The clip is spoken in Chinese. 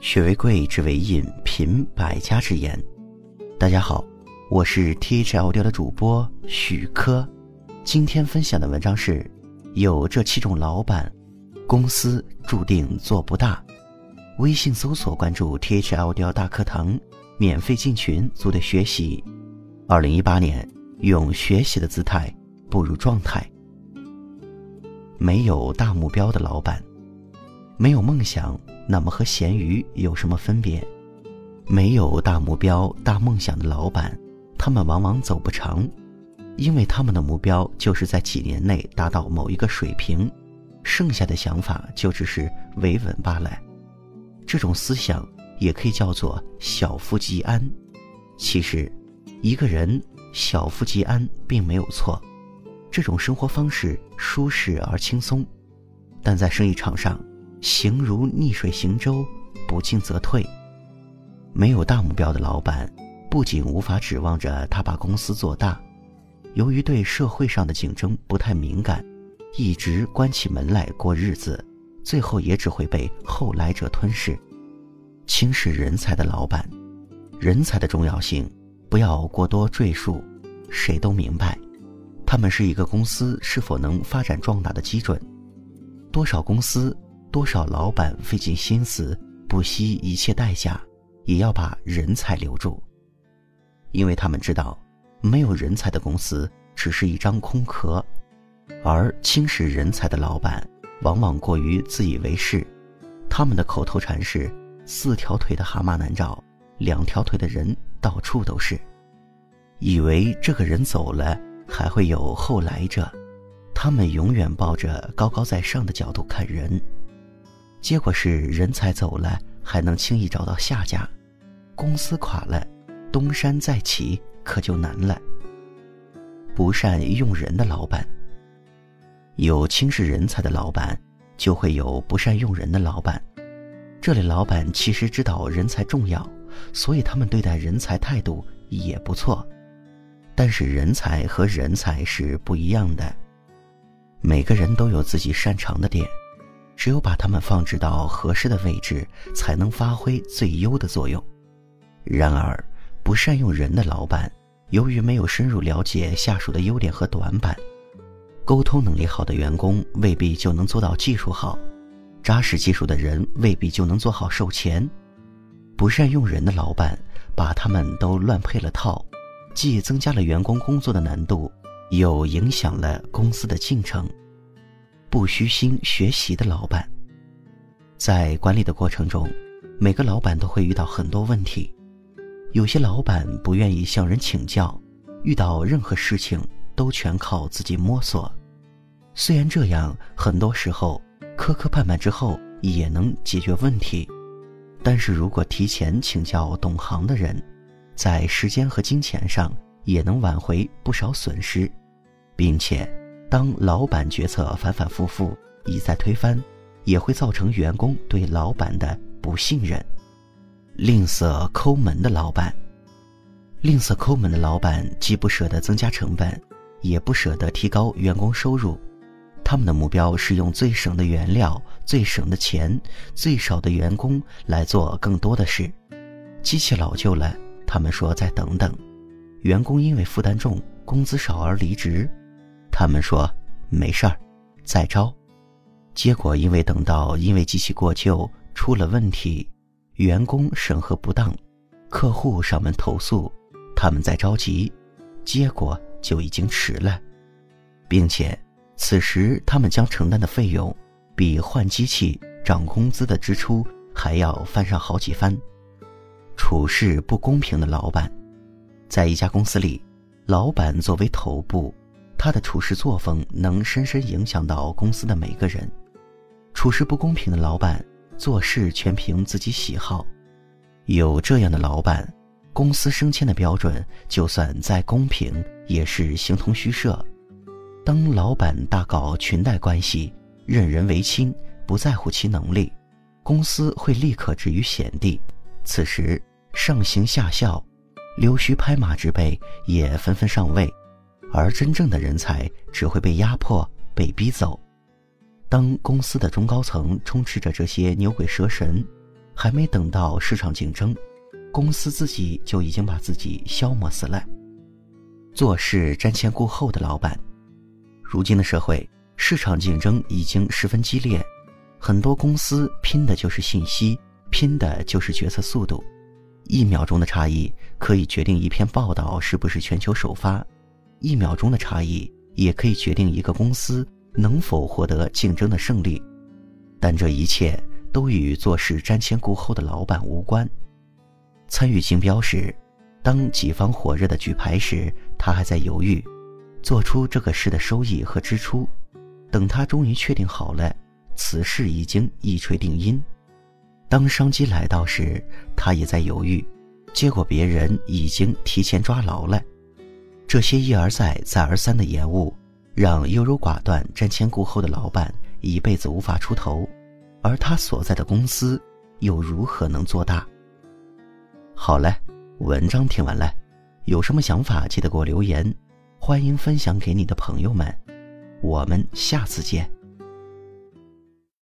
学为贵，知为引，品百家之言。大家好，我是 T H L 调的主播许科。今天分享的文章是：有这七种老板，公司注定做不大。微信搜索关注 T H L 调大课堂，免费进群组队学习。二零一八年，用学习的姿态步入状态。没有大目标的老板，没有梦想。那么和咸鱼有什么分别？没有大目标、大梦想的老板，他们往往走不长，因为他们的目标就是在几年内达到某一个水平，剩下的想法就只是维稳罢了。这种思想也可以叫做小富即安。其实，一个人小富即安并没有错，这种生活方式舒适而轻松，但在生意场上。行如逆水行舟，不进则退。没有大目标的老板，不仅无法指望着他把公司做大，由于对社会上的竞争不太敏感，一直关起门来过日子，最后也只会被后来者吞噬。轻视人才的老板，人才的重要性不要过多赘述，谁都明白，他们是一个公司是否能发展壮大的基准。多少公司？多少老板费尽心思，不惜一切代价，也要把人才留住，因为他们知道，没有人才的公司只是一张空壳，而轻视人才的老板往往过于自以为是，他们的口头禅是“四条腿的蛤蟆难找，两条腿的人到处都是”，以为这个人走了还会有后来者，他们永远抱着高高在上的角度看人。结果是人才走了，还能轻易找到下家；公司垮了，东山再起可就难了。不善用人的老板，有轻视人才的老板，就会有不善用人的老板。这类老板其实知道人才重要，所以他们对待人才态度也不错。但是人才和人才是不一样的，每个人都有自己擅长的点。只有把他们放置到合适的位置，才能发挥最优的作用。然而，不善用人的老板，由于没有深入了解下属的优点和短板，沟通能力好的员工未必就能做到技术好，扎实技术的人未必就能做好售前。不善用人的老板，把他们都乱配了套，既增加了员工工作的难度，又影响了公司的进程。不虚心学习的老板，在管理的过程中，每个老板都会遇到很多问题。有些老板不愿意向人请教，遇到任何事情都全靠自己摸索。虽然这样，很多时候磕磕绊绊之后也能解决问题，但是如果提前请教懂行的人，在时间和金钱上也能挽回不少损失，并且。当老板决策反反复复，一再推翻，也会造成员工对老板的不信任。吝啬抠门的老板，吝啬抠门的老板既不舍得增加成本，也不舍得提高员工收入。他们的目标是用最省的原料、最省的钱、最少的员工来做更多的事。机器老旧了，他们说再等等。员工因为负担重、工资少而离职。他们说没事儿，再招。结果因为等到因为机器过旧出了问题，员工审核不当，客户上门投诉，他们在着急，结果就已经迟了，并且此时他们将承担的费用比换机器涨工资的支出还要翻上好几番。处事不公平的老板，在一家公司里，老板作为头部。他的处事作风能深深影响到公司的每个人。处事不公平的老板，做事全凭自己喜好。有这样的老板，公司升迁的标准就算再公平，也是形同虚设。当老板大搞裙带关系，任人唯亲，不在乎其能力，公司会立刻置于险地。此时，上行下效、溜须拍马之辈也纷纷上位。而真正的人才只会被压迫、被逼走。当公司的中高层充斥着这些牛鬼蛇神，还没等到市场竞争，公司自己就已经把自己消磨死了。做事瞻前顾后的老板，如今的社会市场竞争已经十分激烈，很多公司拼的就是信息，拼的就是决策速度。一秒钟的差异可以决定一篇报道是不是全球首发，一秒钟的差异也可以决定一个公司能否获得竞争的胜利。但这一切都与做事瞻前顾后的老板无关。参与竞标时，当己方火热的举牌时，他还在犹豫，做出这个事的收益和支出。等他终于确定好了，此事已经一锤定音。当商机来到时，他也在犹豫，结果别人已经提前抓牢了。这些一而再、再而三的延误，让优柔寡断、瞻前顾后的老板一辈子无法出头，而他所在的公司又如何能做大？好嘞，文章听完了，有什么想法记得给我留言，欢迎分享给你的朋友们。我们下次见。